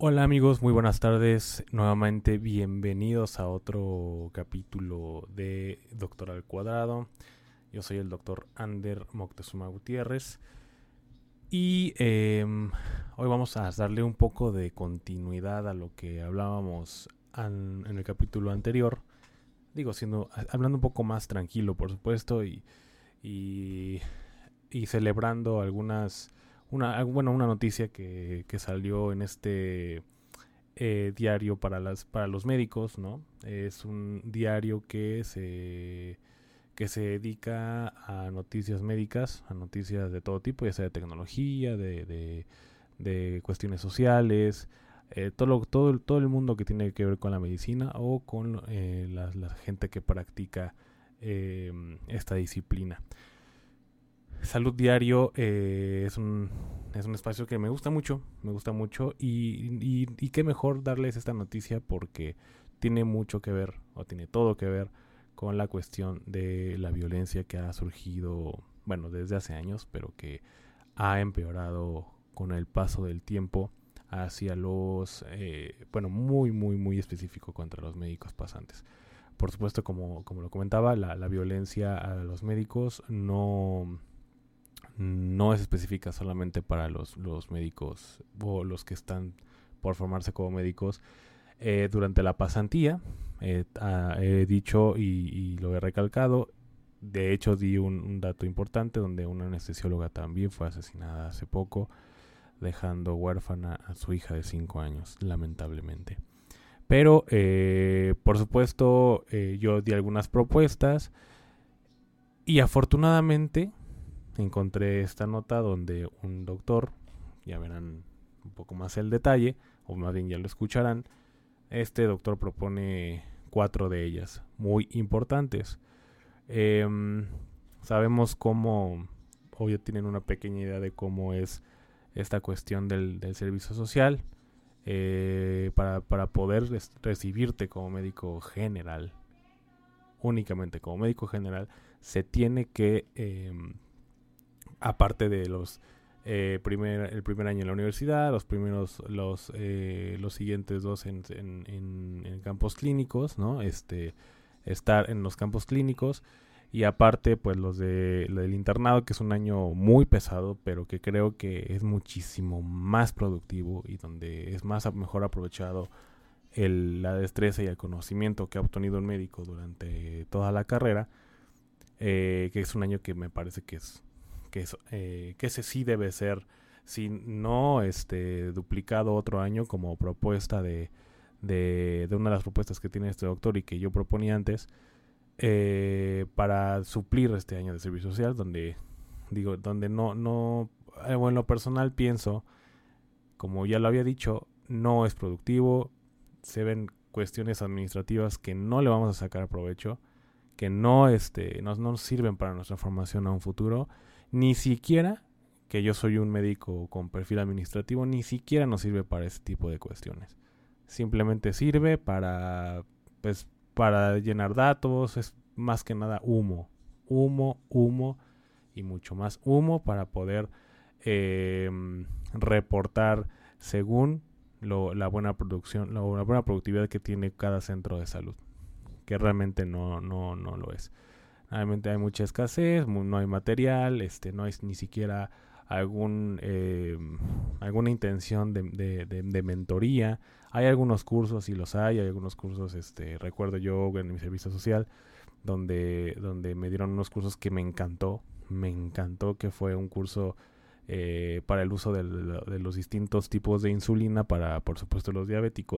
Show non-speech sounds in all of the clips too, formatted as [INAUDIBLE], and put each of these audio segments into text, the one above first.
Hola amigos, muy buenas tardes. Nuevamente bienvenidos a otro capítulo de Doctor al Cuadrado. Yo soy el doctor Ander Moctezuma Gutiérrez. Y em, hoy vamos a darle un poco de continuidad a lo que hablábamos en el capítulo anterior. Digo, siendo, hablando un poco más tranquilo, por supuesto, y, y, y celebrando algunas una, bueno, una noticia que, que salió en este eh, diario para, las, para los médicos, ¿no? Es un diario que se, que se dedica a noticias médicas, a noticias de todo tipo, ya sea de tecnología, de, de, cuestiones sociales, eh, todo, todo, todo el mundo que tiene que ver con la medicina o con eh, la, la, gente que practica esta disciplina. Salud Diario eh, es, un, es un espacio que me gusta mucho, me gusta mucho y, y, qué mejor darles esta noticia porque tiene mucho que ver o tiene todo que ver con la cuestión de la violencia que ha surgido, bueno, desde hace años, pero que ha empeorado con el paso del tiempo hacia los, eh, bueno, muy, muy, muy específico contra los médicos pasantes. Por supuesto, como, como lo comentaba, la, la violencia a los médicos no no es específica solamente para los, los médicos o los que están por formarse como médicos. Eh, durante la pasantía, eh, he dicho y, lo he recalcado, de hecho di un, dato importante donde una anestesióloga también fue asesinada hace poco, dejando huérfana a su hija de 5 años, lamentablemente. Pero, eh, por supuesto, yo di algunas propuestas y afortunadamente encontré esta nota donde un doctor, ya verán un poco más el detalle, o más bien ya lo escucharán, este doctor propone cuatro de ellas, muy importantes. Em, sabemos cómo, o ya tienen una pequeña idea de cómo es esta cuestión del, servicio social, eh, para, poder recibirte como médico general, únicamente como médico general, se tiene que em, aparte de los eh, primer, el primer año en la universidad, los primeros, los, eh, los siguientes dos en, en, campos clínicos, ¿no? Este, estar en los campos clínicos y aparte pues los de del internado que es un año muy pesado pero que creo que es muchísimo más productivo y donde es más mejor aprovechado el, la destreza y el conocimiento que ha obtenido un médico durante toda la carrera eh, que es un año que me parece que es que, eh, que ese sí debe ser, si no este, duplicado otro año como propuesta de, de, una de las propuestas que tiene este doctor y que yo proponía antes, eh, para suplir este año de servicio social, donde digo, donde no, no, eh, en lo personal pienso, como ya lo había dicho, no es productivo, se ven cuestiones administrativas que no le vamos a sacar provecho, que no, este, no, no sirven para nuestra formación a un futuro ni siquiera, que yo soy un médico con perfil administrativo, ni siquiera nos sirve para ese tipo de cuestiones. Simplemente sirve para, pues, para llenar datos, es más que nada humo, humo, humo y mucho más humo para poder em, reportar según lo, la buena producción, la buena productividad que tiene cada centro de salud, que realmente no, no, no lo es. Realmente hay mucha escasez, no hay material, este, no hay ni siquiera algún eh, alguna intención de, de, mentoría. Hay algunos cursos, y los hay, hay algunos cursos, este, recuerdo yo en mi servicio social, donde, donde me dieron unos cursos que me encantó, me encantó que fue un curso eh, para el uso de, de los distintos tipos de insulina para, por supuesto, los diabéticos.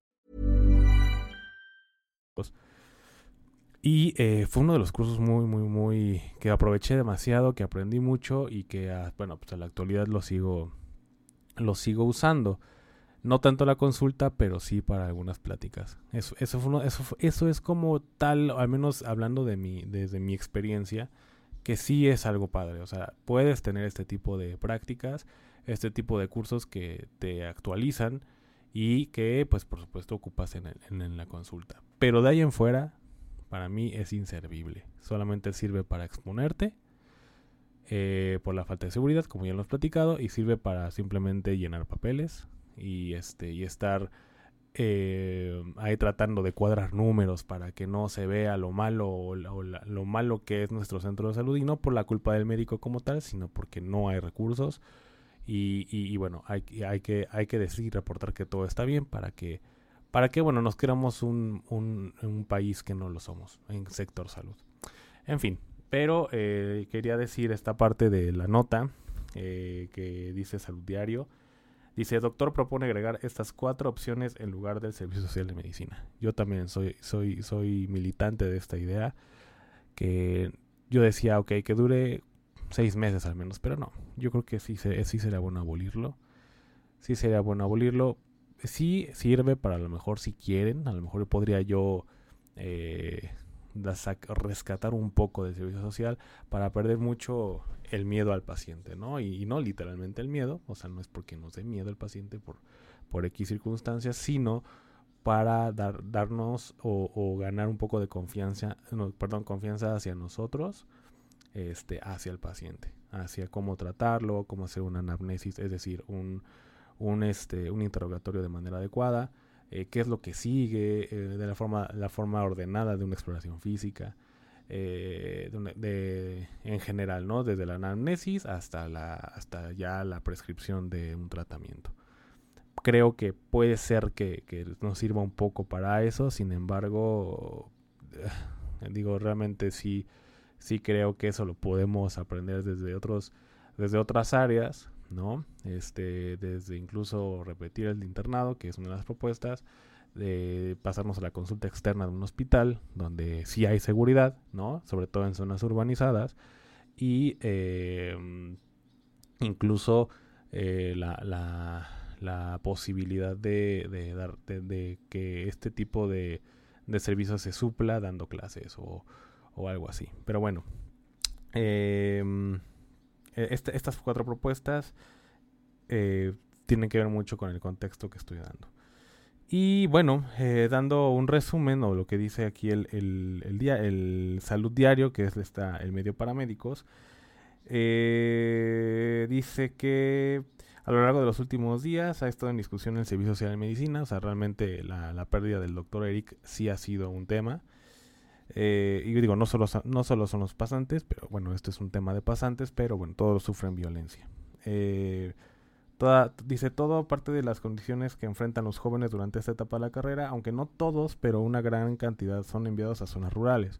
Y eh, fue uno de los cursos muy, muy, muy... que aproveché demasiado, que aprendí mucho y que, ah, bueno, pues en la actualidad lo sigo, lo sigo usando. No tanto la consulta, pero sí para algunas pláticas. Eso, eso, fue uno- eso, eso es como tal, al menos hablando de mi, desde mi experiencia, que sí es algo padre. O sea, puedes tener este tipo de prácticas, este tipo de cursos que te actualizan y que, pues, por supuesto, ocupas en, en- en la consulta. Pero de ahí en fuera, para mí es inservible. Solamente sirve para exponerte eh, por la falta de seguridad, como ya lo hemos platicado, y sirve para simplemente llenar papeles y este y estar eh, ahí tratando de cuadrar números para que no se vea lo malo o, lo malo que es nuestro centro de salud y no por la culpa del médico como tal, sino porque no hay recursos y, y- bueno, hay, hay que hay que decir y reportar que todo está bien para que para que bueno nos queramos un, un, país que no lo somos en sector salud. En fin, pero eh, quería decir esta parte de la nota eh, que dice Salud Diario. Dice, doctor propone agregar estas cuatro opciones en lugar del Servicio Social de Medicina. Yo también soy, soy, soy militante de esta idea. Que yo decía, ok, que dure seis meses al menos, pero no. Yo creo que sí, sí sería bueno abolirlo. Sí sería bueno abolirlo. Sí sirve para a lo mejor si quieren. A lo mejor podría yo eh, rescatar un poco del servicio social para perder mucho el miedo al paciente, ¿no? Y, y no literalmente el miedo, o sea, no es porque nos dé miedo el paciente por, por X circunstancias, sino para dar, darnos o, o ganar un poco de confianza, no, perdón, confianza hacia nosotros, este, hacia el paciente, hacia cómo tratarlo, cómo hacer una anamnesis, es decir, un, un, este, un interrogatorio de manera adecuada, eh, qué es lo que sigue, eh, de la forma, la forma ordenada de una exploración física, eh, de en general, ¿no? Desde la anamnesis hasta, la, hasta ya la prescripción de un tratamiento. Creo que puede ser que, que nos sirva un poco para eso, sin embargo, digo, realmente sí, sí creo que eso lo podemos aprender desde otros, desde otras áreas, ¿no? Este, desde incluso repetir el internado, que es una de las propuestas, de pasarnos a la consulta externa de un hospital, donde sí hay seguridad, ¿no? Sobre todo en zonas urbanizadas, y eh, incluso eh, la, la, posibilidad de, de dar, de, que este tipo de, de servicios se supla dando clases o, o algo así. Pero bueno, eh, este- estas cuatro propuestas eh, tienen que ver mucho con el contexto que estoy dando. Y bueno, eh, dando un resumen o lo que dice aquí el, el, el el Salud Diario, que es el medio para médicos, eh, dice que a lo largo de los últimos días ha estado en discusión el Servicio Social de Medicina, o sea, realmente la, la pérdida del doctor Eric sí ha sido un tema. Eh, y digo, no solo, no solo son los pasantes, pero bueno, esto es un tema de pasantes, pero bueno, todos sufren violencia. Eh, dice todo parte de las condiciones que enfrentan los jóvenes durante esta etapa de la carrera, aunque no todos, pero una gran cantidad son enviados a zonas rurales.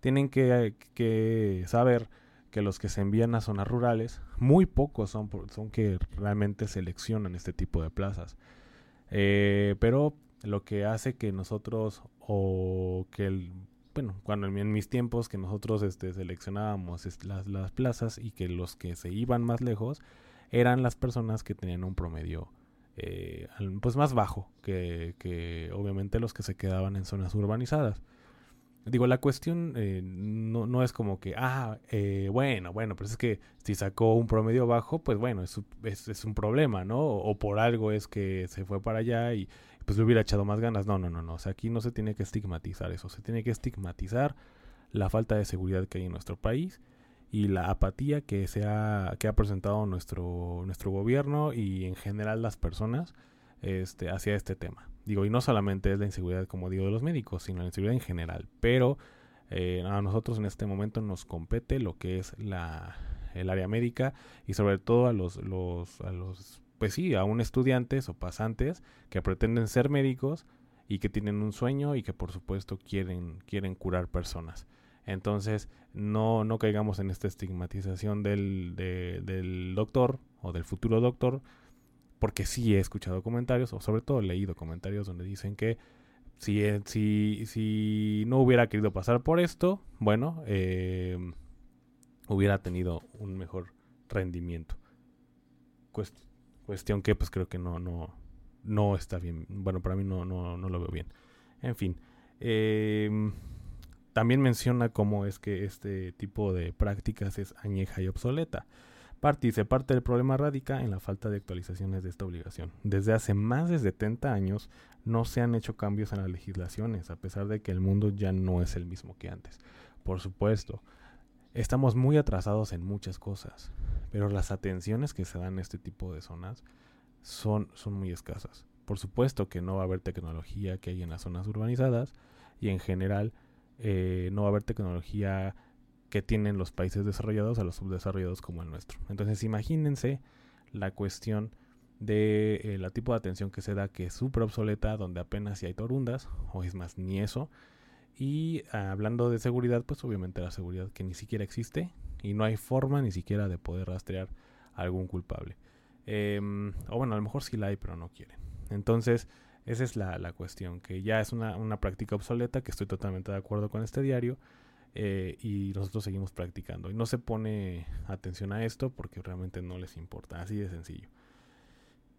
Tienen que, saber que los que se envían a zonas rurales, muy pocos son, son que realmente seleccionan este tipo de plazas. Eh, pero lo que hace que nosotros, o que el, bueno, cuando en, mis tiempos que nosotros este, seleccionábamos es- las, las plazas y que los que se iban más lejos eran las personas que tenían un promedio eh, pues más bajo que, que, obviamente los que se quedaban en zonas urbanizadas. Digo, la cuestión eh, no, no, es como que, ah, eh, bueno, bueno, pero es que si sacó un promedio bajo, pues bueno, es, es, un problema, ¿no? O, por algo es que se fue para allá y pues le hubiera echado más ganas. No, no, no, no. O sea, aquí no se tiene que estigmatizar eso, se tiene que estigmatizar la falta de seguridad que hay en nuestro país y la apatía que se ha, que ha presentado nuestro, nuestro gobierno y en general las personas este, hacia este tema. Digo, y no solamente es la inseguridad, como digo, de los médicos, sino la inseguridad en general. Pero eh, a nosotros en este momento nos compete lo que es la, el área médica y sobre todo a los, los, a los, pues sí, aún estudiantes o pasantes que pretenden ser médicos y que tienen un sueño y que por supuesto quieren, quieren curar personas. Entonces, no, no caigamos en esta estigmatización del, del doctor o del futuro doctor, porque sí he escuchado comentarios, o sobre todo he leído comentarios donde dicen que si, eh, si, si no hubiera querido pasar por esto, bueno, eh, hubiera tenido un mejor rendimiento. Cuestión que pues creo que no, no, no está bien. Bueno, para mí no, no, no lo veo bien. En fin. Eh, también menciona cómo es que este tipo de prácticas es añeja y obsoleta. Parte dice, parte del problema radica en la falta de actualizaciones de esta obligación. Desde hace más de 70 años no se han hecho cambios en las legislaciones, a pesar de que el mundo ya no es el mismo que antes. Por supuesto, estamos muy atrasados en muchas cosas, pero las atenciones que se dan en este tipo de zonas son, son muy escasas. Por supuesto que no va a haber tecnología que hay en las zonas urbanizadas y en general eh, no va a haber tecnología que tienen los países desarrollados a los subdesarrollados como el nuestro. Entonces imagínense la cuestión de eh, la tipo de atención que se da que es súper obsoleta, donde apenas si hay torundas, o es más, ni eso. Y hablando de seguridad, pues obviamente la seguridad que ni siquiera existe y no hay forma ni siquiera de poder rastrear a algún culpable. Em, o bueno, a lo mejor sí la hay, pero no quieren. Entonces, esa es la, la cuestión, que ya es una, una, práctica obsoleta, que estoy totalmente de acuerdo con este diario, eh, y nosotros seguimos practicando. Y no se pone atención a esto porque realmente no les importa, así de sencillo.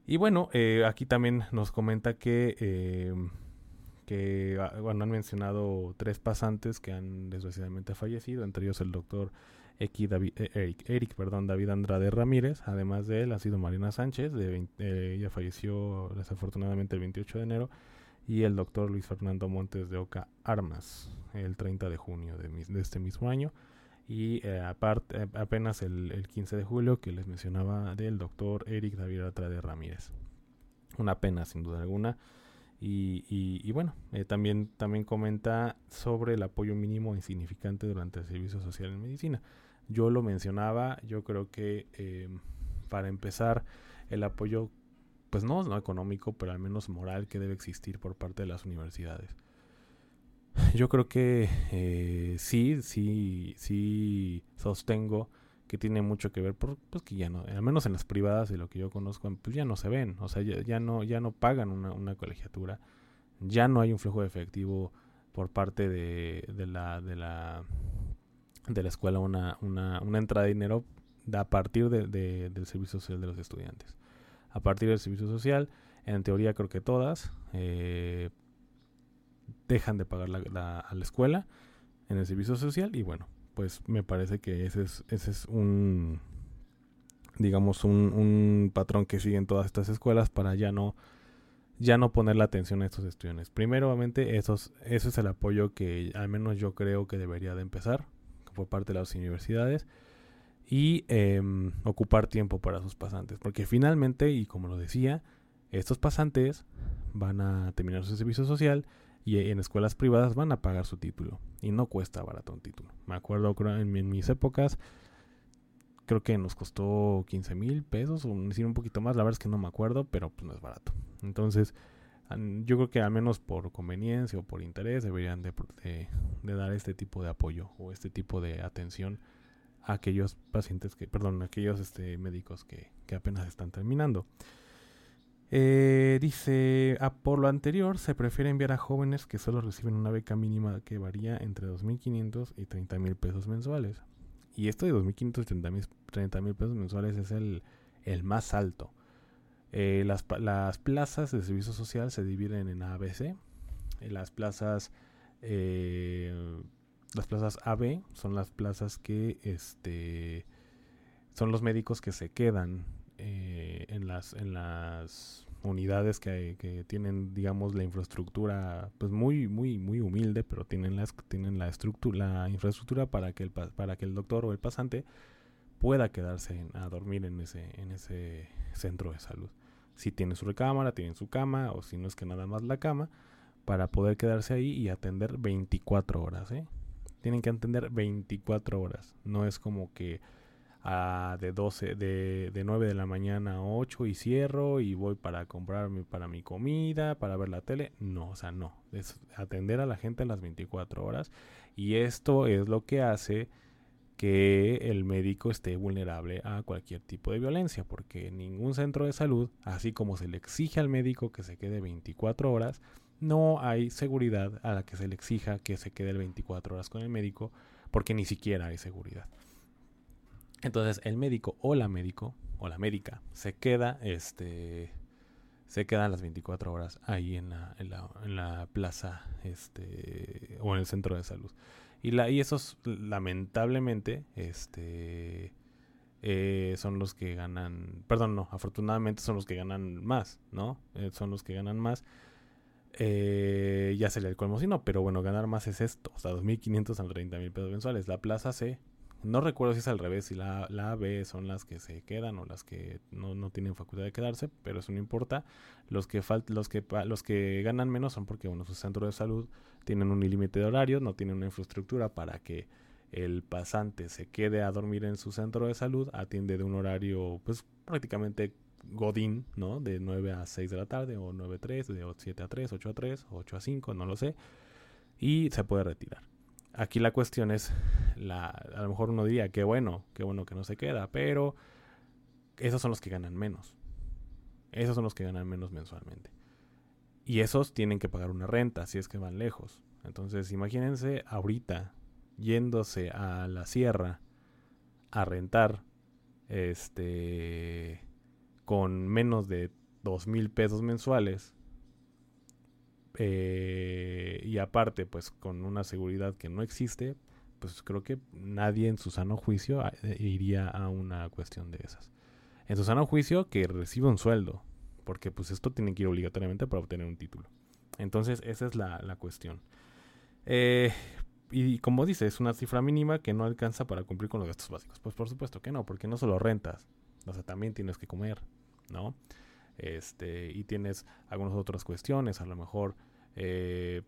Y bueno, eh, aquí también nos comenta que, eh, que ah, bueno, han mencionado tres pasantes que han desgraciadamente fallecido, entre ellos el doctor David, eh, Eric, perdón, David Andrade Ramírez. Además de él ha sido Marina Sánchez, de eh, ella falleció desafortunadamente el 28 de enero. Y el doctor Luis Fernando Montes de Oca Armas, el 30 de junio de, de este mismo año. Y eh, aparte, apenas el, el, 15 de julio que les mencionaba del doctor Eric David Andrade Ramírez. Una pena, sin duda alguna. Y, bueno, también, también comenta sobre el apoyo mínimo insignificante durante el servicio social en medicina. Yo lo mencionaba, yo creo que eh, para empezar el apoyo, pues no, no económico, pero al menos moral que debe existir por parte de las universidades. Yo creo que eh, sí, sí, sí sostengo que tiene mucho que ver por pues que ya no, al menos en las privadas de lo que yo conozco, pues ya no se ven, o sea, ya, no, ya no pagan una, una, colegiatura, ya no hay un flujo de efectivo por parte de la, de la de la escuela una, una, una entrada de dinero a partir de, de, del servicio social de los estudiantes. A partir del servicio social, en teoría creo que todas eh, dejan de pagar la, la, a la escuela en el servicio social y bueno, pues me parece que ese es, ese es un, digamos, un, un patrón que siguen todas estas escuelas para ya no ya no poner la atención a estos estudiantes. Primero, obviamente, esos, eso es el apoyo que al menos yo creo que debería de empezar por parte de las universidades y eh, ocupar tiempo para sus pasantes. Porque finalmente, y como lo decía, estos pasantes van a terminar su servicio social y en escuelas privadas van a pagar su título. Y no cuesta barato un título. Me acuerdo en, en mis épocas, creo que nos costó 15 mil pesos o un poquito más. La verdad es que no me acuerdo, pero pues no es barato. Entonces, yo creo que al menos por conveniencia o por interés deberían de, dar este tipo de apoyo o este tipo de atención a aquellos pacientes que, perdón, a aquellos este, médicos que, apenas están terminando. Eh, dice, a por lo anterior se prefiere enviar a jóvenes que solo reciben una beca mínima que varía entre 2.500 y 30.000 pesos mensuales. Y esto de 2.500 y 30.000 pesos mensuales es el, el más alto. Eh, las, las, plazas de servicio social se dividen en ABC. las plazas las plazas AB son las plazas que este son los médicos que se quedan en las en las unidades que, que, tienen, digamos, la infraestructura, pues muy, muy, muy humilde, pero tienen, las, tienen la, estructura, la infraestructura para que, el, para que el doctor o el pasante pueda quedarse a dormir en ese, en ese centro de salud. Si tiene su recámara, tienen su cama, o si no es que nada más la cama, para poder quedarse ahí y atender 24 horas, ¿eh? Tienen que atender 24 horas. No es como que de 12, de, de 9 de la mañana a 8 y cierro y voy para comprarme para mi comida, para ver la tele. No, o sea, no. Es atender a la gente las 24 horas. Y esto es lo que hace que el médico esté vulnerable a cualquier tipo de violencia, porque ningún centro de salud, así como se le exige al médico que se quede 24 horas, no hay seguridad a la que se le exija que se quede 24 horas con el médico, porque ni siquiera hay seguridad. Entonces el médico o la médico o la médica se queda, este, se quedan las 24 horas ahí en la, en la, plaza, este, o en el centro de salud. Y, la, y esos, lamentablemente, este, eh, son los que ganan, perdón, no, afortunadamente son los que ganan más, ¿no? Eh, son los que ganan más. Eh, ya se le colmo si no, pero bueno, ganar más es esto, o sea, 2.500 a 30.000 pesos mensuales. La plaza C no recuerdo si es al revés, si la, la B son las que se quedan o las que no, tienen facultad de quedarse, pero eso no importa. Los que, los que, los que ganan menos son porque bueno, sus centros de salud tienen un límite de horario, no tienen una infraestructura para que el pasante se quede a dormir en su centro de salud, atiende de un horario pues prácticamente godín, ¿no? De 9 a 6 de la tarde o 9 a 3, de 7 a 3, 8 a 3, 8 a 5, no lo sé. Y se puede retirar. Aquí la cuestión es, la, a lo mejor uno diría, qué bueno, qué bueno que no se queda, pero esos son los que ganan menos. Esos son los que ganan menos mensualmente. Y esos tienen que pagar una renta si es que van lejos. Entonces, imagínense ahorita yéndose a la sierra a rentar este con menos de dos mil pesos mensuales eh, y aparte, pues con una seguridad que no existe, pues creo que nadie en su sano juicio ah, eh, iría a una cuestión de esas. En su sano juicio que recibe un sueldo, porque pues esto tiene que ir obligatoriamente para obtener un título. Entonces esa es la, cuestión. Eh, y como dice, es una cifra mínima que no alcanza para cumplir con los gastos básicos. Pues por supuesto que no, porque no solo rentas, o sea, también tienes que comer, ¿no? Este, y tienes algunas otras cuestiones, a lo mejor eh,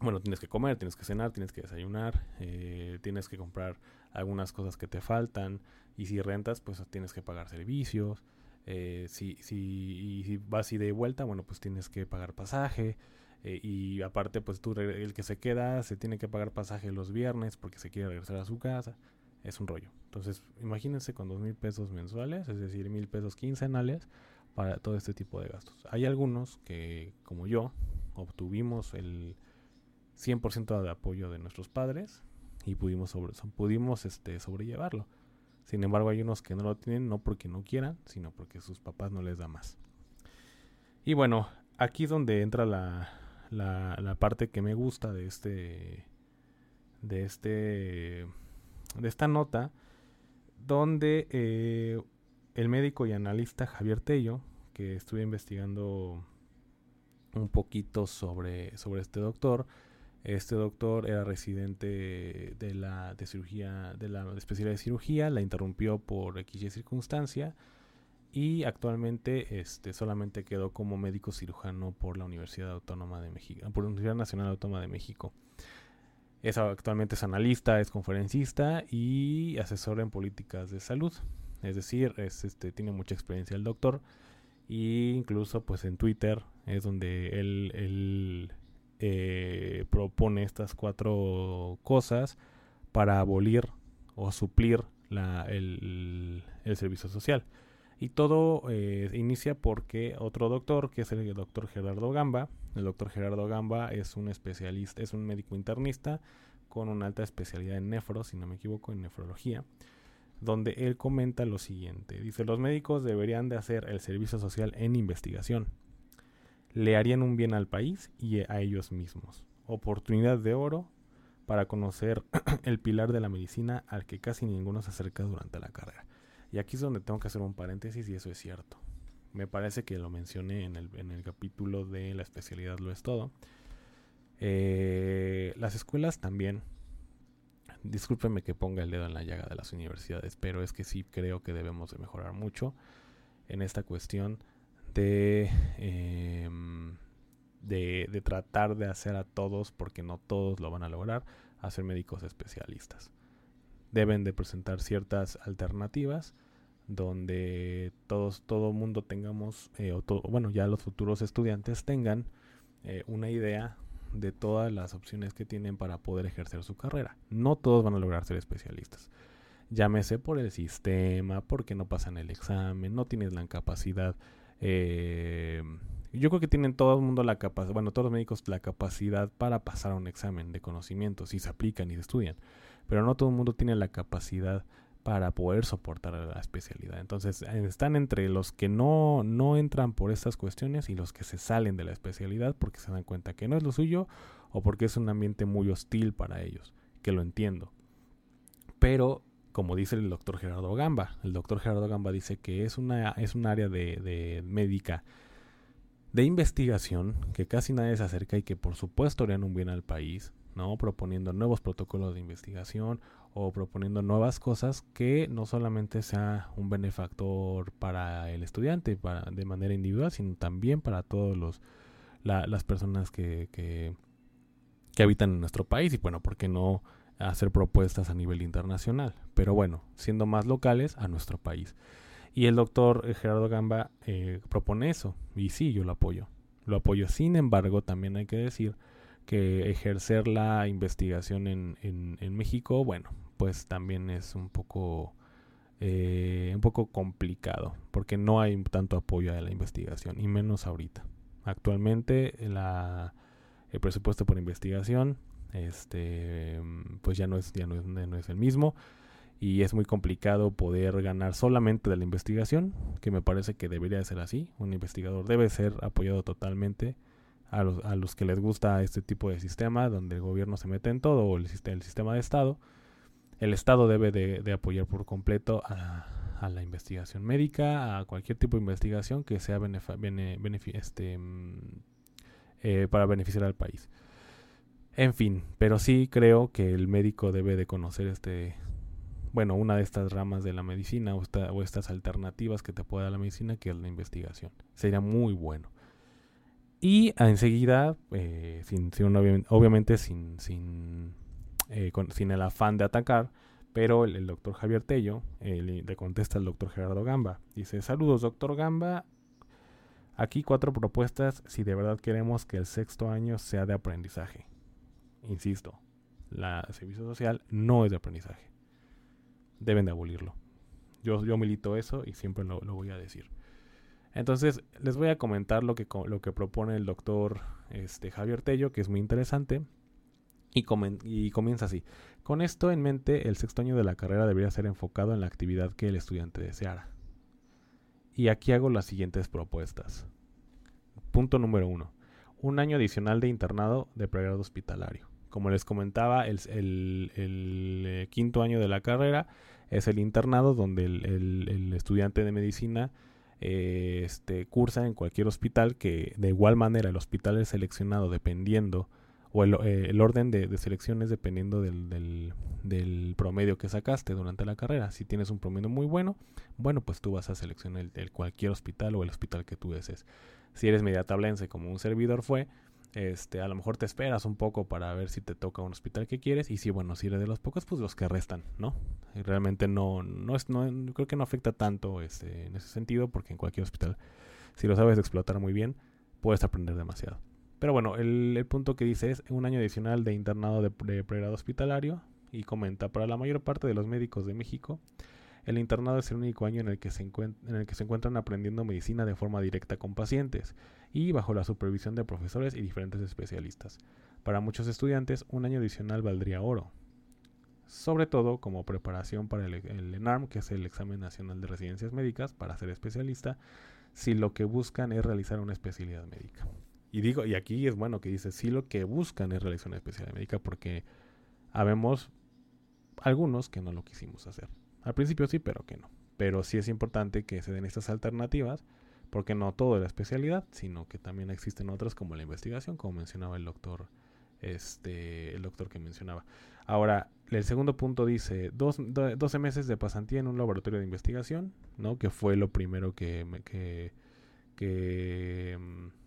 bueno, tienes que comer, tienes que cenar, tienes que desayunar, eh, tienes que comprar algunas cosas que te faltan y si rentas, pues tienes que pagar servicios. Eh, si, si, y si vas y de vuelta, bueno, pues tienes que pagar pasaje. y aparte, pues tú, el que se queda, se tiene que pagar pasaje los viernes porque se quiere regresar a su casa. Es un rollo. Entonces, imagínense con dos mil pesos mensuales, es decir, mil pesos quincenales para todo este tipo de gastos. Hay algunos que, como yo, obtuvimos el 100% de apoyo de nuestros padres y pudimos, sobre, pudimos este, sobrellevarlo. Sin embargo, hay unos que no lo tienen no porque no quieran, sino porque sus papás no les da más. Y bueno, aquí es donde entra la, la, parte que me gusta de este de este de esta nota donde eh, el médico y analista Javier Tello que estuve investigando un poquito sobre, sobre este doctor. Este doctor era residente de la de cirugía, de la especialidad de cirugía, la interrumpió por X circunstancia y actualmente este, solamente quedó como médico cirujano por la Universidad Autónoma de México, por la Universidad Nacional Autónoma de México. Es, actualmente es analista, es conferencista y asesor en políticas de salud. Es decir, es, este, tiene mucha experiencia el doctor. Y incluso pues en Twitter es donde él, eh, propone estas cuatro cosas para abolir o suplir el, servicio social. Y todo eh, inicia porque otro doctor, que es el doctor Gerardo Gamba, el doctor Gerardo Gamba es un especialista, es un médico internista con una alta especialidad en nefro, si no me equivoco, en nefrología donde él comenta lo siguiente. Dice, los médicos deberían de hacer el servicio social en investigación. Le harían un bien al país y a ellos mismos. Oportunidad de oro para conocer [CLEARS THROAT] el pilar de la medicina al que casi ninguno se acerca durante la carrera. Y aquí es donde tengo que hacer un paréntesis y eso es cierto. Me parece que lo mencioné en el, en el capítulo de la especialidad lo es todo. Eh, las escuelas también discúlpenme que ponga el dedo en la llaga de las universidades, pero es que sí creo que debemos de mejorar mucho en esta cuestión de, em, de, tratar de hacer a todos, porque no todos lo van a lograr, hacer médicos especialistas. Deben de presentar ciertas alternativas donde todos, todo mundo tengamos, eh, o bueno, ya los futuros estudiantes tengan eh, una idea de todas las opciones que tienen para poder ejercer su carrera. No todos van a lograr ser especialistas. Llámese por el sistema, porque no pasan el examen, no tienes la capacidad. Eh, yo creo que tienen todo el mundo la capacidad, bueno, todos los médicos la capacidad para pasar un examen de conocimiento, si se aplican y se estudian. Pero no todo el mundo tiene la capacidad para poder soportar la especialidad. Entonces están entre los que no, no entran por estas cuestiones y los que se salen de la especialidad porque se dan cuenta que no es lo suyo o porque es un ambiente muy hostil para ellos, que lo entiendo. Pero, como dice el doctor Gerardo Gamba, el doctor Gerardo Gamba dice que es, una, es un área de, médica de investigación que casi nadie se acerca y que por supuesto harían un bien al país, ¿no? Proponiendo nuevos protocolos de investigación o proponiendo nuevas cosas que no solamente sea un benefactor para el estudiante para, de manera individual, sino también para todos los las personas que, que, habitan en nuestro país y bueno, ¿por qué no hacer propuestas a nivel internacional? Pero bueno, siendo más locales a nuestro país. Y el doctor eh, Gerardo Gamba eh, propone eso y sí, yo lo apoyo. Lo apoyo. Sin embargo, también hay que decir que ejercer la investigación en, en, en México, bueno, pues también es un poco eh, un poco complicado porque no hay tanto apoyo a la investigación y menos ahorita. Actualmente la, el presupuesto por investigación este pues ya no es ya no es, no es el mismo y es muy complicado poder ganar solamente de la investigación, que me parece que debería ser así. Un investigador debe ser apoyado totalmente a los, a los que les gusta este tipo de sistema, donde el gobierno se mete en todo, o el, el sistema de Estado, el Estado debe de, apoyar por completo a, la investigación médica, a cualquier tipo de investigación que sea este, mm, eh, para beneficiar al país. En fin, pero sí creo que el médico debe de conocer este, bueno, una de estas ramas de la medicina o, estas alternativas que te puede dar la medicina, que es la investigación. Sería muy bueno. Y enseguida, eh, sin, obviamente sin, sin eh, sin el afán de atacar, pero el, doctor Javier Tello le contesta al doctor Gerardo Gamba. Dice, saludos doctor Gamba, aquí cuatro propuestas si de verdad queremos que el sexto año sea de aprendizaje. Insisto, la servicio social no es de aprendizaje. Deben de abolirlo. Yo, yo milito eso y siempre lo, voy a decir. Entonces, les voy a comentar lo que, lo que propone el doctor este, Javier Tello, que es muy interesante. Y, comienza así. Con esto en mente, el sexto año de la carrera debería ser enfocado en la actividad que el estudiante deseara. Y aquí hago las siguientes propuestas. Punto número uno. Un año adicional de internado de pregrado hospitalario. Como les comentaba, el, eh, quinto año de la carrera es el internado donde el, estudiante de medicina eh, este, cursa en cualquier hospital que de igual manera el hospital es seleccionado dependiendo o eh, el, orden de, de, selecciones dependiendo del, promedio que sacaste durante la carrera. Si tienes un promedio muy bueno, bueno, pues tú vas a seleccionar el, cualquier hospital o el hospital que tú desees. Si eres media tablense como un servidor fue, este, a lo mejor te esperas un poco para ver si te toca un hospital que quieres y si bueno, si eres de los pocos, pues los que restan, ¿no? Realmente no, no es, no, creo que no afecta tanto este, en ese sentido porque en cualquier hospital, si lo sabes explotar muy bien, puedes aprender demasiado. Pero bueno, el, punto que dice es un año adicional de internado de, pregrado hospitalario y comenta, para la mayor parte de los médicos de México, el internado es el único año en el, que se encuentran aprendiendo medicina de forma directa con pacientes y bajo la supervisión de profesores y diferentes especialistas. Para muchos estudiantes, un año adicional valdría oro. sobre todo como preparación para el, ENARM, que es el examen nacional de residencias médicas, para ser especialista, si lo que buscan es realizar una especialidad médica. Y digo, y aquí es bueno que dice, si lo que buscan es realizar una especialidad médica, porque habemos algunos que no lo quisimos hacer. Al principio sí, pero que no. Pero sí es importante que se den estas alternativas, porque no todo es la especialidad, sino que también existen otras como la investigación, como mencionaba el doctor, este, el doctor que mencionaba. Ahora, el segundo punto dice, dos, 12 meses de pasantía en un laboratorio de investigación, ¿no? Que fue lo primero que, que, que, mm,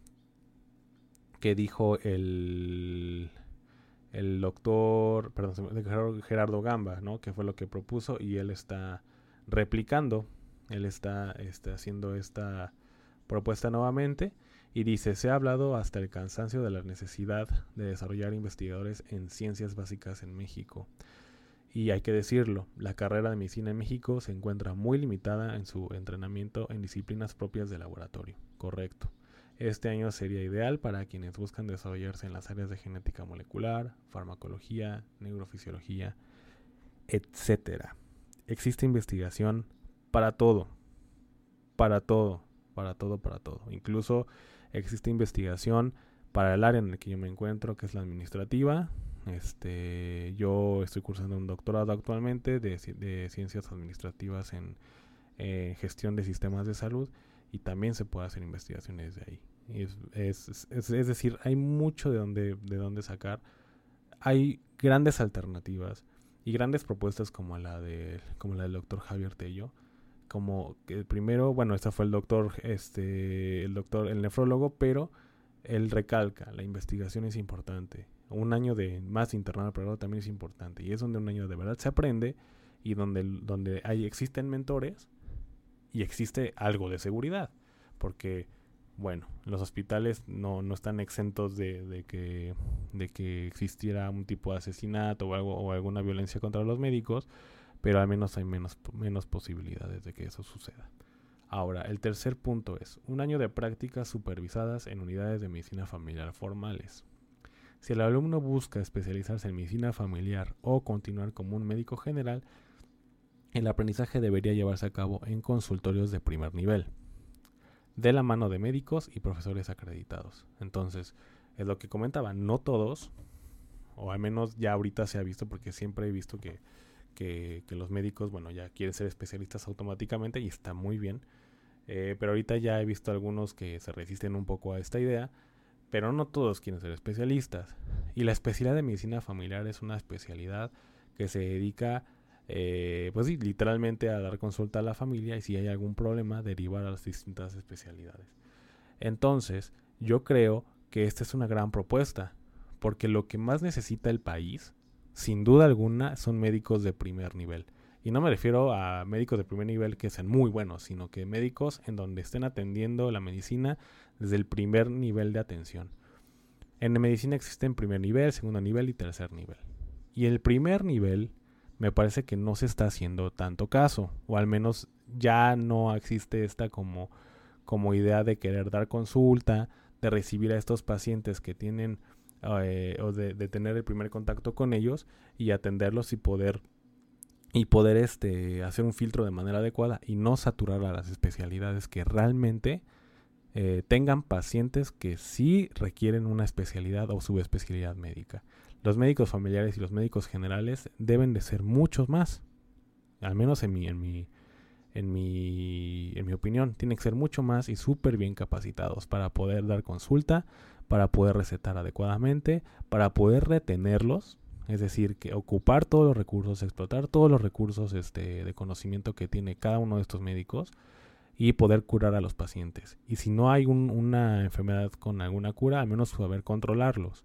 que dijo el, el doctor, perdón, Gerardo Gamba, ¿no? Que fue lo que propuso y él está replicando, él está, está haciendo esta propuesta nuevamente y dice, se ha hablado hasta el cansancio de la necesidad de desarrollar investigadores en ciencias básicas en México. Y hay que decirlo, la carrera de medicina en México se encuentra muy limitada en su entrenamiento en disciplinas propias de laboratorio. Correcto. Este año sería ideal para quienes buscan desarrollarse en las áreas de genética molecular, farmacología, neurofisiología, etc. Existe investigación para todo, para todo, para todo, para todo. Incluso existe investigación para el área en el que yo me encuentro, que es la administrativa. Este, yo estoy cursando un doctorado actualmente de, ciencias administrativas en gestión de sistemas de salud y también se puede hacer investigaciones de ahí. Es, es, decir, hay mucho de donde, de donde sacar. Hay grandes alternativas y grandes propuestas como la, como la del doctor Javier Tello. Como que primero, bueno, este fue el doctor, este, el doctor, el nefrólogo, pero él recalca, la investigación es importante. Un año de más internado pero también es importante. Y es donde un año de verdad se aprende y donde, donde hay, existen mentores y existe algo de seguridad. Porque, bueno, los hospitales no, no están exentos de, de, que, de que existiera un tipo de asesinato o, algo, o alguna violencia contra los médicos, pero al menos hay menos, menos posibilidades de que eso suceda. Ahora, el tercer punto es un año de prácticas supervisadas en unidades de medicina familiar formales. Si el alumno busca especializarse en medicina familiar o continuar como un médico general, el aprendizaje debería llevarse a cabo en consultorios de primer nivel, de la mano de médicos y profesores acreditados. Entonces, es lo que comentaba, no todos, o al menos ya ahorita se ha visto, porque siempre he visto que, que, los médicos, bueno, ya quieren ser especialistas automáticamente y está muy bien. Eh, pero ahorita ya he visto algunos que se resisten un poco a esta idea, pero no todos quieren ser especialistas. Y la especialidad de medicina familiar es una especialidad que se dedica eh, pues sí, literalmente a dar consulta a la familia y si hay algún problema derivar a las distintas especialidades. Entonces, yo creo que esta es una gran propuesta, porque lo que más necesita el país, sin duda alguna, son médicos de primer nivel. Y no me refiero a médicos de primer nivel que sean muy buenos, sino que médicos en donde estén atendiendo la medicina desde el primer nivel de atención. En medicina existen primer nivel, segundo nivel y tercer nivel. Y el primer nivel me parece que no se está haciendo tanto caso, o al menos ya no existe esta como, como idea de querer dar consulta, de recibir a estos pacientes que tienen eh, o de, tener el primer contacto con ellos y atenderlos y poder y poder este hacer un filtro de manera adecuada y no saturar a las especialidades que realmente eh, tengan pacientes que sí requieren una especialidad o subespecialidad médica. Los médicos familiares y los médicos generales deben de ser muchos más. Al menos en mi, en mi, en mi, en mi opinión, tienen que ser mucho más y súper bien capacitados para poder dar consulta, para poder recetar adecuadamente, para poder retenerlos, es decir, que ocupar todos los recursos, explotar todos los recursos este, de conocimiento que tiene cada uno de estos médicos y poder curar a los pacientes. Y si no hay una enfermedad con alguna cura, al menos saber controlarlos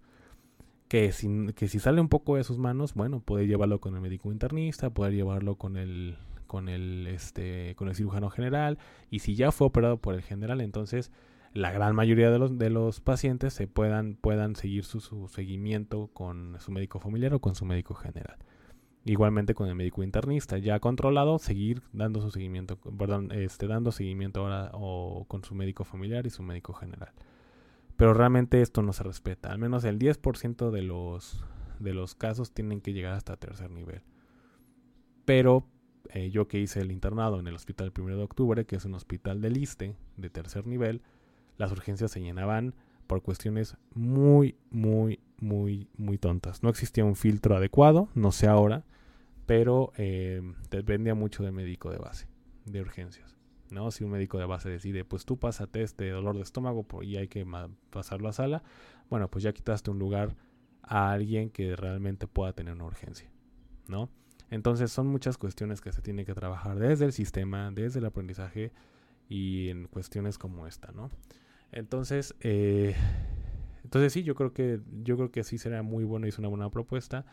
que si, que si sale un poco de sus manos, bueno, puede llevarlo con el médico internista, puede llevarlo con el, con el, este, con el cirujano general, y si ya fue operado por el general, entonces la gran mayoría de los, de los pacientes se puedan, puedan seguir su, su seguimiento con su médico familiar o con su médico general. Igualmente con el médico internista, ya controlado, seguir dando su seguimiento, perdón, este, dando seguimiento ahora o con su médico familiar y su médico general. Pero realmente esto no se respeta. Al menos el 10% de los, de los casos tienen que llegar hasta tercer nivel. Pero eh, yo que hice el internado en el hospital 1 de octubre, que es un hospital de liste de tercer nivel, las urgencias se llenaban por cuestiones muy, muy, muy, muy tontas. No existía un filtro adecuado, no sé ahora, pero eh, dependía mucho del médico de base, de urgencias. ¿No? Si un médico de base decide, pues tú pásate este dolor de estómago y hay que pasarlo a sala, bueno, pues ya quitaste un lugar a alguien que realmente pueda tener una urgencia, ¿no? Entonces son muchas cuestiones que se tiene que trabajar desde el sistema, desde el aprendizaje y en cuestiones como esta, ¿no? Entonces, eh, entonces sí, yo creo que yo creo que sí será muy bueno y es una buena propuesta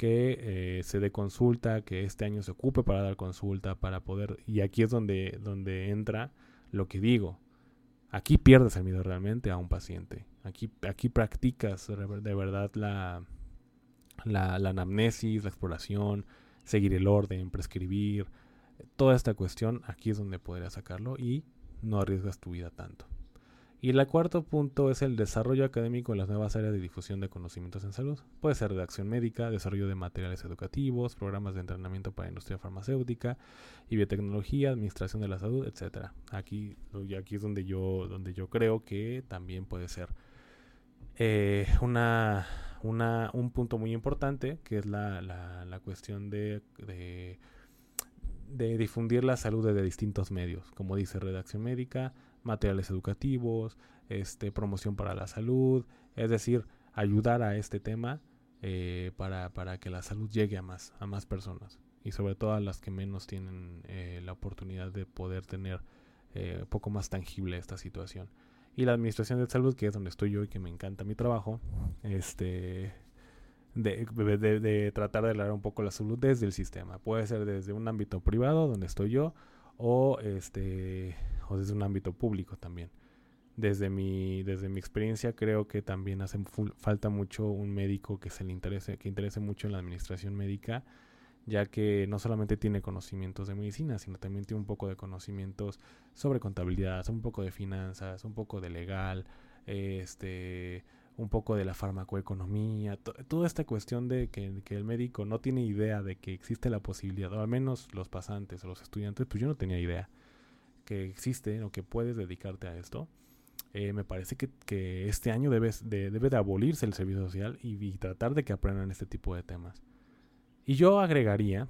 que eh, se dé consulta, que este año se ocupe para dar consulta, para poder, y aquí es donde, donde entra lo que digo. Aquí pierdes el miedo realmente a un paciente. Aquí, aquí practicas de verdad la, la, la anamnesis, la exploración, seguir el orden, prescribir, toda esta cuestión, aquí es donde podrías sacarlo y no arriesgas tu vida tanto. Y el cuarto punto es el desarrollo académico en las nuevas áreas de difusión de conocimientos en salud. Puede ser redacción médica, desarrollo de materiales educativos, programas de entrenamiento para industria farmacéutica y biotecnología, administración de la salud, etcétera. Aquí, aquí es donde yo, donde yo creo que también puede ser eh, una, una, un punto muy importante, que es la, la, la cuestión de, de, de difundir la salud desde distintos medios, como dice redacción médica, materiales educativos, este, promoción para la salud, es decir, ayudar a este tema eh, para, para, que la salud llegue a más, a más personas y sobre todo a las que menos tienen eh, la oportunidad de poder tener eh, poco más tangible esta situación. Y la administración de salud, que es donde estoy yo y que me encanta mi trabajo, este, de, de, tratar de lograr un poco la salud desde el sistema. Puede ser desde un ámbito privado, donde estoy yo, o este o desde un ámbito público también. Desde mi, desde mi experiencia creo que también hace falta mucho un médico que se le interese, que interese mucho en la administración médica, ya que no solamente tiene conocimientos de medicina, sino también tiene un poco de conocimientos sobre contabilidad, un poco de finanzas, un poco de legal, este, un poco de la farmacoeconomía, toda esta cuestión de que, el médico no tiene idea de que existe la posibilidad, o al menos los pasantes los estudiantes, pues yo no tenía idea que existe o que puedes dedicarte a esto, eh, me parece que, este año debes de, debe de abolirse el servicio social y, tratar de que aprendan este tipo de temas. Y yo agregaría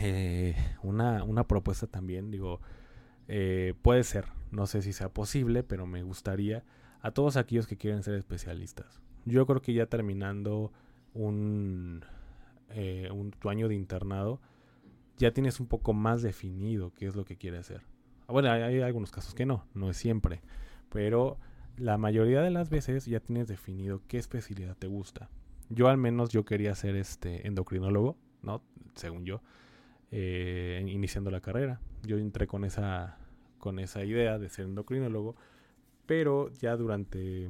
eh, una, una, propuesta también, digo, eh, puede ser, no sé si sea posible, pero me gustaría a todos aquellos que quieren ser especialistas. Yo creo que ya terminando un, un tu año de internado, ya tienes un poco más definido qué es lo que quieres hacer. Bueno, hay, algunos casos que no, no es siempre. Pero la mayoría de las veces ya tienes definido qué especialidad te gusta. Yo al menos yo quería ser este endocrinólogo, ¿no? Según yo, eh, iniciando la carrera. Yo entré con esa, con esa idea de ser endocrinólogo, pero ya durante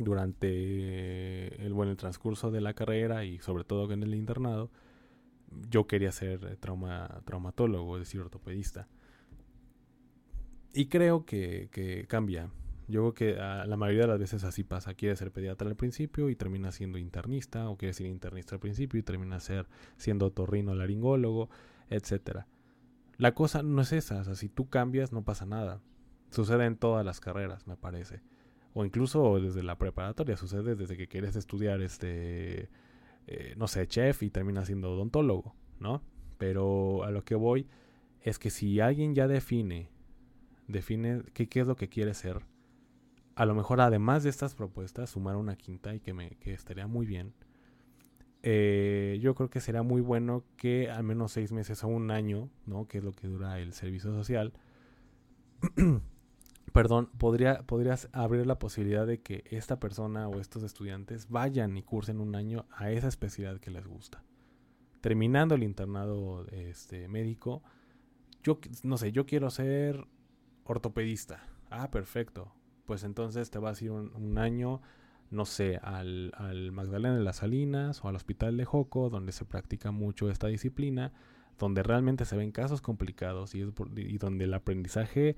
durante el bueno transcurso de la carrera y sobre todo en el internado, yo quería ser trauma, traumatólogo, es decir, ortopedista. Y creo que, cambia. Yo creo que la mayoría de las veces así pasa. Quiere ser pediatra al principio y termina siendo internista, o quiere ser internista al principio y termina ser, siendo torrino laringólogo, etcétera. La cosa no es esa, si tú cambias no pasa nada. Sucede en todas las carreras, me parece. O incluso desde la preparatoria, sucede desde que quieres estudiar este, eh, no sé, chef y terminas siendo odontólogo, ¿no? Pero a lo que voy es que si alguien ya define define qué, es lo que quiere ser. A lo mejor además de estas propuestas, sumar una quinta y que, me, que estaría muy bien. Eh, yo creo que será muy bueno que al menos seis meses o un año, ¿no? Que es lo que dura el servicio social. [CLEARS THROAT] perdón, podría, podrías abrir la posibilidad de que esta persona o estos estudiantes vayan y cursen un año a esa especialidad que les gusta. Terminando el internado este, médico, yo no sé, yo quiero ser ortopedista. Ah, perfecto. Pues entonces te vas a ir un, año, no sé, al, al, Magdalena de las Salinas o al Hospital de Joco, donde se practica mucho esta disciplina, donde realmente se ven casos complicados y, es y donde el aprendizaje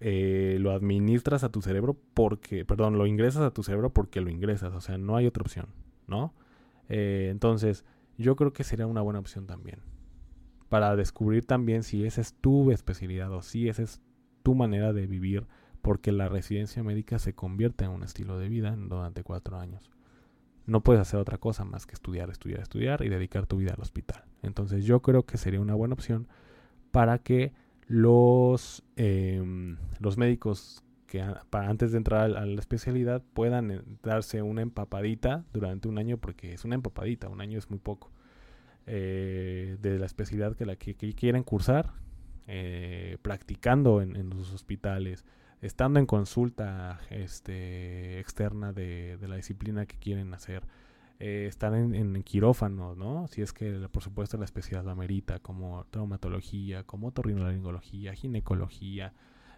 eh, lo administras a tu cerebro porque, perdón, lo ingresas a tu cerebro porque lo ingresas, o sea, no hay otra opción, ¿no? Eh, entonces, yo creo que sería una buena opción también. Para descubrir también si esa es tu especialidad o si esa es tu manera de vivir, porque la residencia médica se convierte en un estilo de vida durante cuatro años. No puedes hacer otra cosa más que estudiar, estudiar, estudiar y dedicar tu vida al hospital. Entonces yo creo que sería una buena opción para que los, em, los médicos que para antes de entrar a la especialidad puedan eh, darse una empapadita durante un año, porque es una empapadita, un año es muy poco, eh, de la especialidad que, la que, quieren cursar, eh, practicando en, en, los hospitales, estando en consulta este, externa de, de la disciplina que quieren hacer. Estar en, en, quirófano, ¿no? Si es que, por supuesto, la especialidad la merita, como traumatología, como otorrinolaringología, ginecología,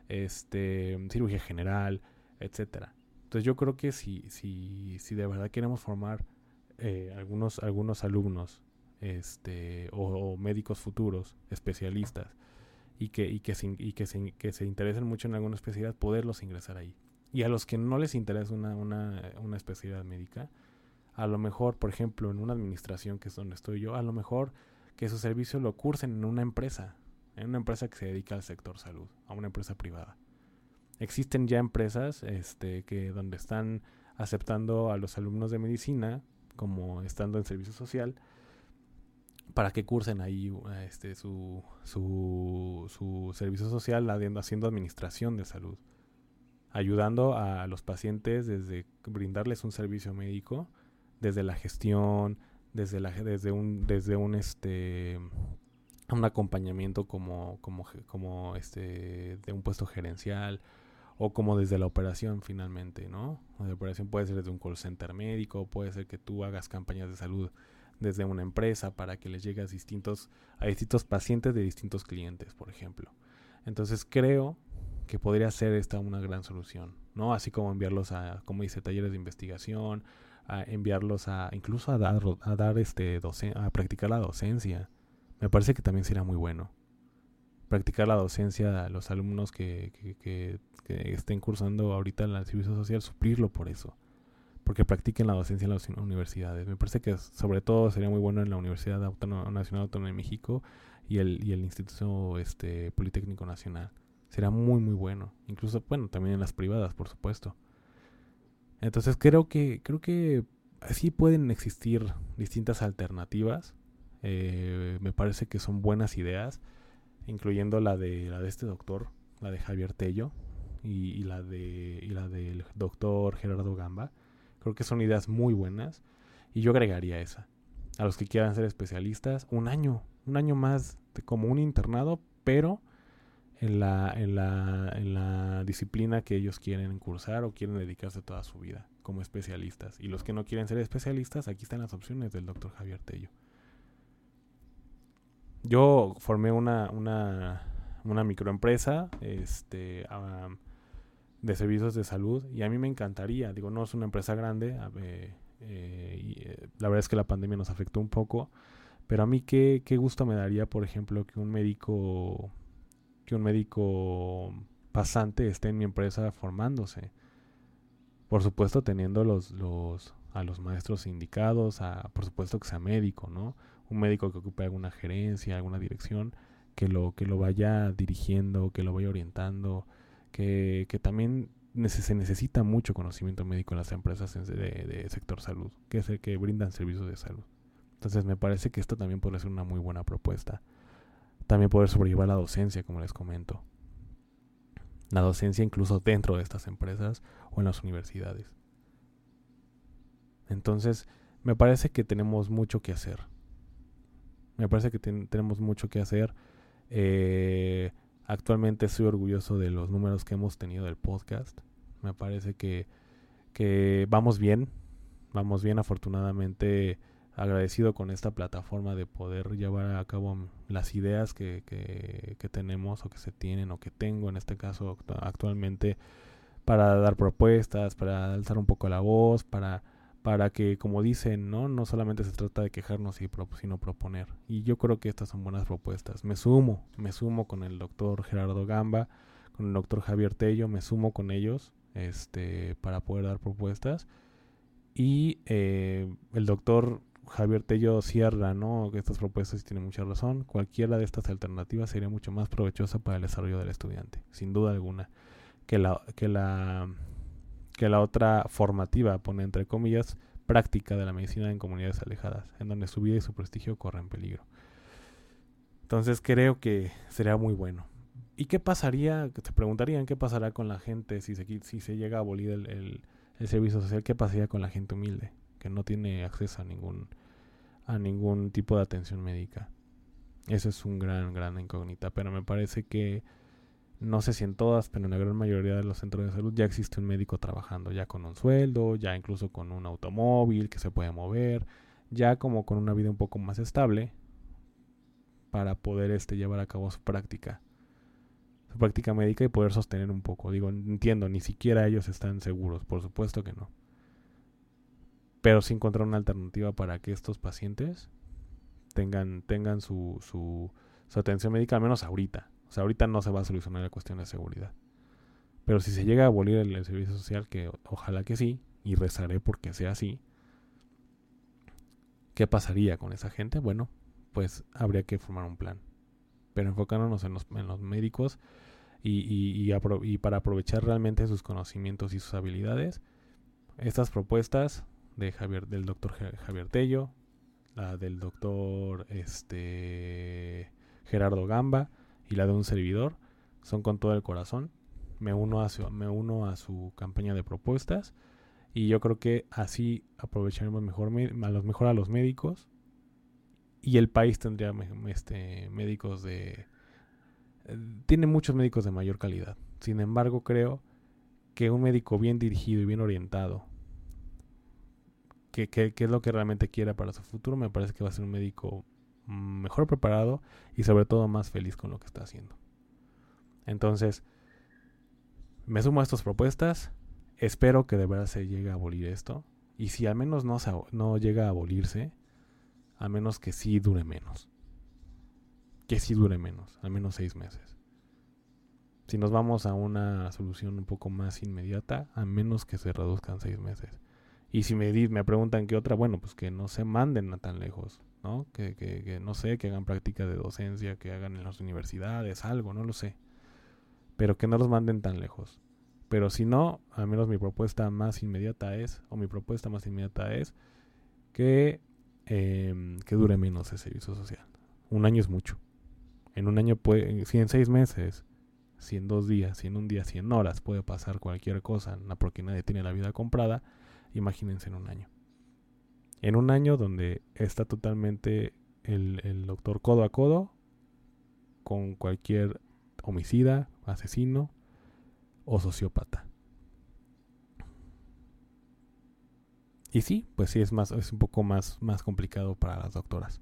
este, cirugía general, etcétera. Entonces yo creo que si, si, si de verdad queremos formar eh, algunos, algunos alumnos este, o, médicos futuros, especialistas, y que, y, que se, y que, se, que se interesen mucho en alguna especialidad, poderlos ingresar ahí. Y a los que no les interesa una, una, una especialidad médica, a lo mejor, por ejemplo, en una administración que es donde estoy yo, a lo mejor que su servicio lo cursen en una empresa, en una empresa que se dedica al sector salud, a una empresa privada. Existen ya empresas este, que donde están aceptando a los alumnos de medicina como estando en servicio social para que cursen ahí este, su, su, su servicio social haciendo administración de salud, ayudando a los pacientes desde brindarles un servicio médico, desde la gestión, desde, la, desde un, desde un este, un acompañamiento como, como, como este, de un puesto gerencial o como desde la operación finalmente, ¿no? La operación puede ser desde un call center médico, puede ser que tú hagas campañas de salud desde una empresa para que les llegue a distintos, a distintos pacientes de distintos clientes, por ejemplo. Entonces creo que podría ser esta una gran solución, ¿no? Así como enviarlos a, como dice, talleres de investigación, a enviarlos a, incluso a dar, a dar este, a practicar la docencia, me parece que también sería muy bueno. Practicar la docencia a los alumnos que, que, estén cursando ahorita en el servicio social, suplirlo por eso. Porque practiquen la docencia en las universidades. Me parece que sobre todo sería muy bueno en la Universidad Nacional Autónoma de México y el, y el Instituto este, Politécnico Nacional. Sería muy, muy bueno. Incluso, bueno, también en las privadas, por supuesto. Entonces creo que, creo que así pueden existir distintas alternativas eh, me parece que son buenas ideas, incluyendo la de, la de este doctor, la de Javier Tello y, la, de, y la del doctor Gerardo Gamba. Creo que son ideas muy buenas y yo agregaría esa. A los que quieran ser especialistas, un año, un año más de como un internado, pero en la, en la, en la disciplina que ellos quieren cursar o quieren dedicarse toda su vida como especialistas. Y los que no quieren ser especialistas, aquí están las opciones del doctor Javier Tello. Yo formé una, una, una microempresa este, de servicios de salud y a mí me encantaría, digo, no es una empresa grande, eh, eh, la verdad es que la pandemia nos afectó un poco, pero a mí qué, qué gusto me daría, por ejemplo, que un médico, que un médico pasante esté en mi empresa formándose. Por supuesto, teniendo los, los, a los maestros indicados, a, por supuesto que sea médico, ¿no? un médico que ocupe alguna gerencia, alguna dirección, que lo, que lo vaya dirigiendo, que lo vaya orientando, que, que también se necesita mucho conocimiento médico en las empresas de, de sector salud, que es el que brindan servicios de salud. Entonces me parece que esto también podría ser una muy buena propuesta. También poder sobrellevar la docencia, como les comento. La docencia incluso dentro de estas empresas o en las universidades. Entonces, me parece que tenemos mucho que hacer. Me parece que tenemos mucho que hacer. Eh, actualmente estoy orgulloso de los números que hemos tenido del podcast. Me parece que, que vamos bien. Vamos bien, afortunadamente agradecido con esta plataforma de poder llevar a cabo las ideas que, que, tenemos o que se tienen o que tengo en este caso actualmente para dar propuestas, para alzar un poco la voz, para para que, como dicen, ¿no? No solamente se trata de quejarnos, sino proponer. Y yo creo que estas son buenas propuestas. Me sumo, me sumo con el doctor Gerardo Gamba, con el doctor Javier Tello, me sumo con ellos este, para poder dar propuestas. Y eh, el doctor Javier Tello cierra, ¿no? Estas propuestas tienen mucha razón. Cualquiera de estas alternativas sería mucho más provechosa para el desarrollo del estudiante, sin duda alguna, que la que la que la otra formativa, pone entre comillas, práctica de la medicina en comunidades alejadas, en donde su vida y su prestigio corren peligro. Entonces creo que sería muy bueno. ¿Y qué pasaría? Te preguntarían qué pasará con la gente si se, si se llega a abolir el, el servicio social, ¿qué pasaría con la gente humilde que no tiene acceso a ningún a ningún tipo de atención médica? Eso es un gran gran incógnita, pero me parece que no sé si en todas, pero en la gran mayoría de los centros de salud ya existe un médico trabajando, ya con un sueldo, ya incluso con un automóvil que se puede mover, ya como con una vida un poco más estable para poder este llevar a cabo su práctica su práctica médica y poder sostener un poco. Digo, entiendo, ni siquiera ellos están seguros, por supuesto que no. Pero sí encontrar una alternativa para que estos pacientes tengan, tengan su, su, atención médica, al menos ahorita. O sea, ahorita no se va a solucionar la cuestión de seguridad. Pero si se llega a abolir el, servicio social, que ojalá que sí, y rezaré porque sea así, ¿qué pasaría con esa gente? Bueno, pues habría que formar un plan pero enfocándonos en los, en los médicos y, y, y, para aprovechar realmente sus conocimientos y sus habilidades. Estas propuestas de Javier, del doctor Javier Tello, la del doctor este, Gerardo Gamba y la de un servidor son con todo el corazón. Me uno a su, me uno a su campaña de propuestas y yo creo que así aprovecharemos mejor a los, mejor a los médicos y el país tendría este, médicos de... Tiene muchos médicos de mayor calidad. Sin embargo, creo que un médico bien dirigido y bien orientado, que, que, es lo que realmente quiera para su futuro, me parece que va a ser un médico mejor preparado y sobre todo más feliz con lo que está haciendo. Entonces, me sumo a estas propuestas, espero que de verdad se llegue a abolir esto, y si al menos no, no llega a abolirse, a menos que sí dure menos. Que sí dure menos, al menos seis meses. Si nos vamos a una solución un poco más inmediata, a menos que se reduzcan seis meses. Y si me, me preguntan qué otra, bueno, pues que no se manden a tan lejos, ¿no? Que, que, no sé, que hagan práctica de docencia, que hagan en las universidades, algo, no lo sé. Pero que no los manden tan lejos. Pero si no, al menos mi propuesta más inmediata es, o mi propuesta más inmediata es, que Em, que dure menos el servicio social. Un año es mucho. En un año puede, si en seis meses, si en dos días, si en un día, si en horas puede pasar cualquier cosa, porque nadie tiene la vida comprada, imagínense en un año. En un año donde está totalmente el, doctor codo a codo con cualquier homicida, asesino o sociópata. Y sí, pues sí es más, es un poco más, más complicado para las doctoras.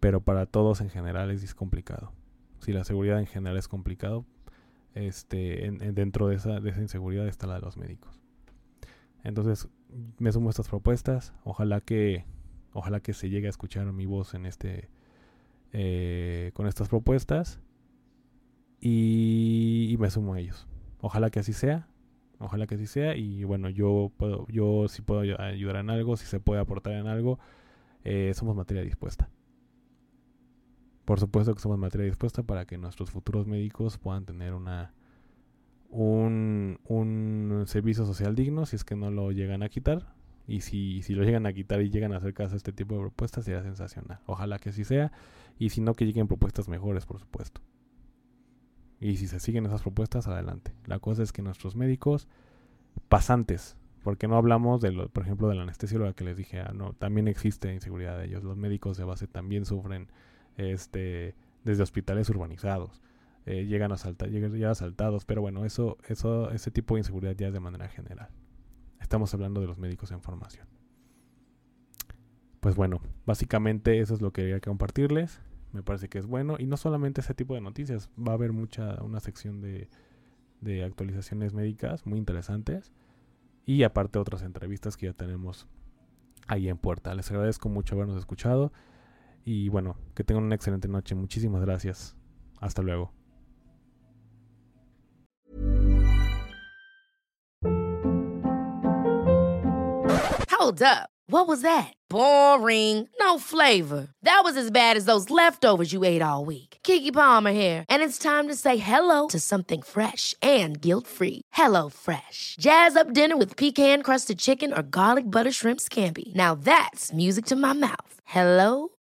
Pero para todos en general es complicado. Si la seguridad en general es complicado, este, dentro de esa, de esa inseguridad está la de los médicos. Entonces, me sumo a estas propuestas. Ojalá que, ojalá que se llegue a escuchar mi voz en este, eh, con estas propuestas. y me sumo a ellos. Ojalá que así sea. Ojalá que así sea. Y bueno, yo puedo, yo si puedo ayudar en algo, si se puede aportar en algo, eh, somos materia dispuesta. Por supuesto que somos materia dispuesta para que nuestros futuros médicos puedan tener una un, un servicio social digno si es que no lo llegan a quitar. Y si, si lo llegan a quitar y llegan a hacer caso a este tipo de propuestas, sería sensacional. Ojalá que así sea. Y si no, que lleguen propuestas mejores, por supuesto. Y si se siguen esas propuestas, adelante. La cosa es que nuestros médicos pasantes, porque no hablamos de lo, por ejemplo, de la anestesióloga que les dije, ah, no, también existe inseguridad de ellos. Los médicos de base también sufren este desde hospitales urbanizados. Eh, llegan a saltar, llegan asaltados, pero bueno, eso, eso, ese tipo de inseguridad ya es de manera general. Estamos hablando de los médicos en formación. Pues bueno, básicamente eso es lo que quería compartirles me parece que es bueno. Y no solamente ese tipo de noticias, va a haber mucha, una sección de, de actualizaciones médicas muy interesantes. Y aparte otras entrevistas que ya tenemos ahí en puerta. Les agradezco mucho habernos escuchado. Y bueno, que tengan una excelente noche. Muchísimas gracias. Hasta luego. Hold up. What was that? Boring. No flavor. That was as bad as those leftovers you ate all week. Kiki Palmer here, and it's time to say hello to something fresh and guilt-free. Hello Fresh. Jazz up dinner with pecan-crusted chicken or garlic butter shrimp scampi. Now that's music to my mouth. Hello